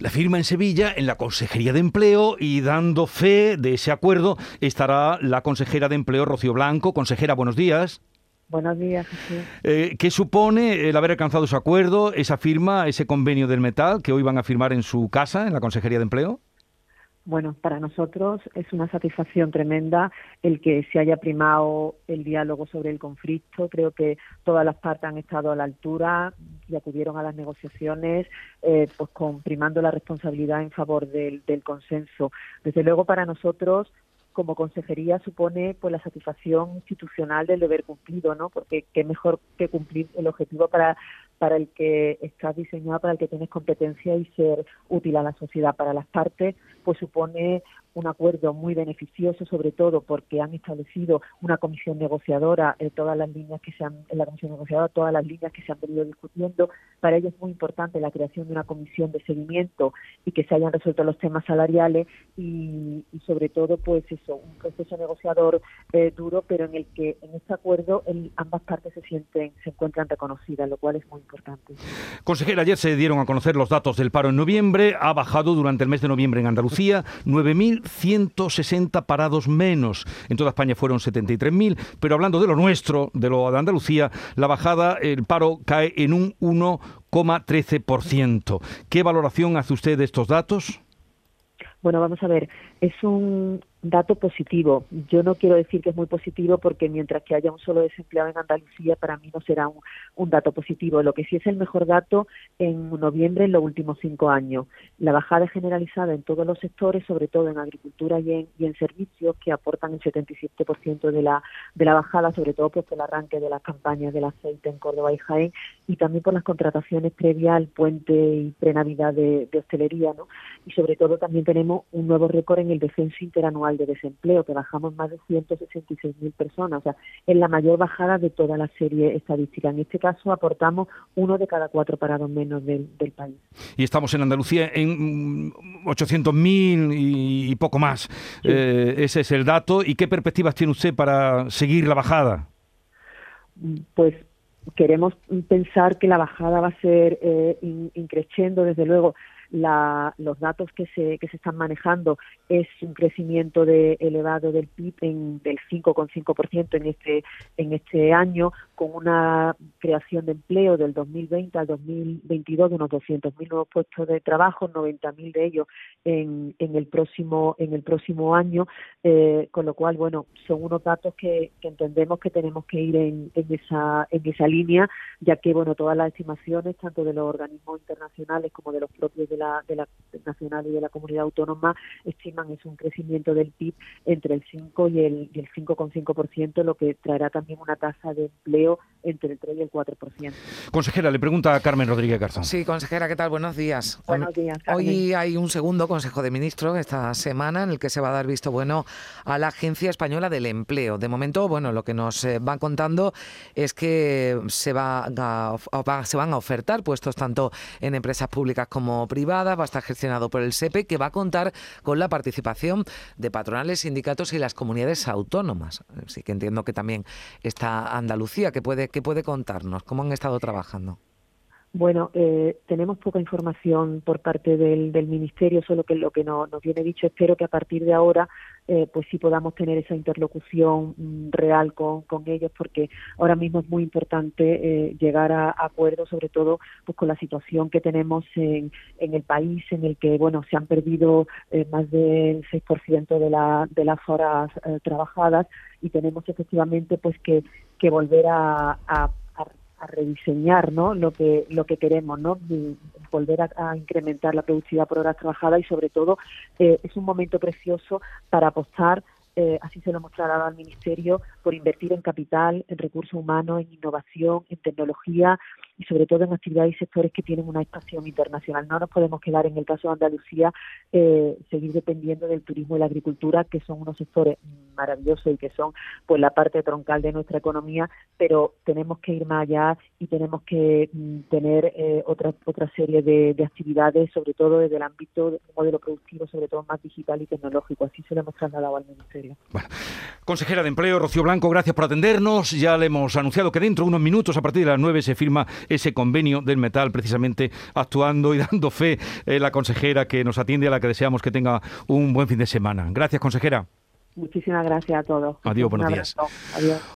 La firma en Sevilla, en la Consejería de Empleo, y dando fe de ese acuerdo estará la consejera de Empleo, Rocío Blanco. Consejera, buenos días. Buenos días. Eh, ¿Qué supone el haber alcanzado ese acuerdo, esa firma, ese convenio del metal que hoy van a firmar en su casa, en la Consejería de Empleo? Bueno, para nosotros es una satisfacción tremenda el que se haya primado el diálogo sobre el conflicto. Creo que todas las partes han estado a la altura y acudieron a las negociaciones, eh, pues con primando la responsabilidad en favor del, del consenso. Desde luego, para nosotros como consejería supone pues la satisfacción institucional del deber cumplido, ¿no? Porque qué mejor que cumplir el objetivo para para el que estás diseñado, para el que tienes competencia y ser útil a la sociedad. Para las partes, pues supone un acuerdo muy beneficioso, sobre todo porque han establecido una comisión negociadora en todas las líneas que se han, en la comisión negociadora, todas las líneas que se han venido discutiendo. Para ellos es muy importante la creación de una comisión de seguimiento y que se hayan resuelto los temas salariales y, sobre todo, pues eso, un proceso negociador eh, duro, pero en el que en este acuerdo ambas partes se sienten, se encuentran reconocidas, lo cual es muy importante. Consejera, ayer se dieron a conocer los datos del paro en noviembre. Ha bajado durante el mes de noviembre en Andalucía 9.000 160 parados menos. En toda España fueron 73.000, pero hablando de lo nuestro, de lo de Andalucía, la bajada, el paro cae en un 1,13%. ¿Qué valoración hace usted de estos datos? Bueno, vamos a ver, es un dato positivo. Yo no quiero decir que es muy positivo porque mientras que haya un solo desempleado en Andalucía, para mí no será un, dato positivo. Lo que sí es el mejor dato en noviembre en los últimos cinco años. La bajada generalizada en todos los sectores, sobre todo en agricultura y en, y en servicios, que aportan el 77% de la, de la bajada, sobre todo pues, por el arranque de las campañas del aceite en Córdoba y Jaén, y también por las contrataciones previas al puente y prenavidad de, de hostelería. ¿no? Y sobre todo también tenemos un nuevo récord en el descenso interanual de desempleo, que bajamos más de 166.000 personas. O sea, es la mayor bajada de toda la serie estadística. En este caso aportamos uno de cada cuatro parados menos del, país. Y estamos en Andalucía en 800.000 mm, y, y poco más. Eh, ese es el dato. ¿Y qué perspectivas tiene usted para seguir la bajada? Pues queremos pensar que la bajada va a ser eh, increciendo, desde luego la, los datos que se, que se están manejando es un crecimiento de, elevado del PIB en, del 5,5% en este, en este año, con una creación de empleo del 2020 al 2022 de unos 200.000 nuevos puestos de trabajo, 90.000 de ellos en, en, el próximo, en el próximo año, eh, con lo cual, bueno, son unos datos que, que entendemos que tenemos que ir en, en, esa, en esa línea, ya que, bueno, todas las estimaciones, tanto de los organismos internacionales como de los propios de la, de la nacional y de la comunidad autónoma estiman es un crecimiento del PIB entre el 5 y el, y el 5,5%, lo que traerá también una tasa de empleo entre el 3 y el 4%. Consejera, le pregunta a Carmen Rodríguez Garzón. Sí, consejera, ¿qué tal? Buenos días. Buenos días. Hoy hay un segundo Consejo de Ministros esta semana en el que se va a dar visto bueno a la Agencia Española del Empleo. De momento, bueno, lo que nos eh, van contando es que se, va se van a ofertar puestos tanto en empresas públicas como privadas va a estar gestionado por el SEPE, que va a contar con la participación de patronales, sindicatos y las comunidades autónomas. Así que entiendo que también está Andalucía, que puede, que puede contarnos cómo han estado trabajando. Bueno, eh, tenemos poca información por parte del, del Ministerio, solo que lo que nos viene dicho, espero que a partir de ahora eh, pues sí podamos tener esa interlocución mm, real con, con, ellos, porque ahora mismo es muy importante eh, llegar a, acuerdos, sobre todo pues con la situación que tenemos en, en el país, en el que bueno se han perdido más del 6% de, la, de las horas trabajadas y tenemos efectivamente pues que, volver a rediseñar ¿no? lo que lo que queremos no volver a, incrementar la productividad por horas trabajadas y sobre todo eh, es un momento precioso para apostar eh, así se lo hemos trasladado al Ministerio, por invertir en capital, en recursos humanos, en innovación, en tecnología y sobre todo en actividades y sectores que tienen una expansión internacional. No nos podemos quedar en el caso de Andalucía, eh, seguir dependiendo del turismo y la agricultura, que son unos sectores maravillosos y que son pues la parte troncal de nuestra economía, pero tenemos que ir más allá y tenemos que mm, tener eh, otra otra serie de, actividades, sobre todo desde el ámbito del modelo productivo, sobre todo más digital y tecnológico. Así se lo hemos trasladado al Ministerio. Bueno, consejera de Empleo, Rocío Blanco, gracias por atendernos. Ya le hemos anunciado que dentro de unos minutos, a partir de las 9, se firma ese convenio del metal, precisamente actuando y dando fe eh, la consejera que nos atiende, a la que deseamos que tenga un buen fin de semana. Gracias, consejera. Muchísimas gracias a todos. Adiós, buenos días. Adiós.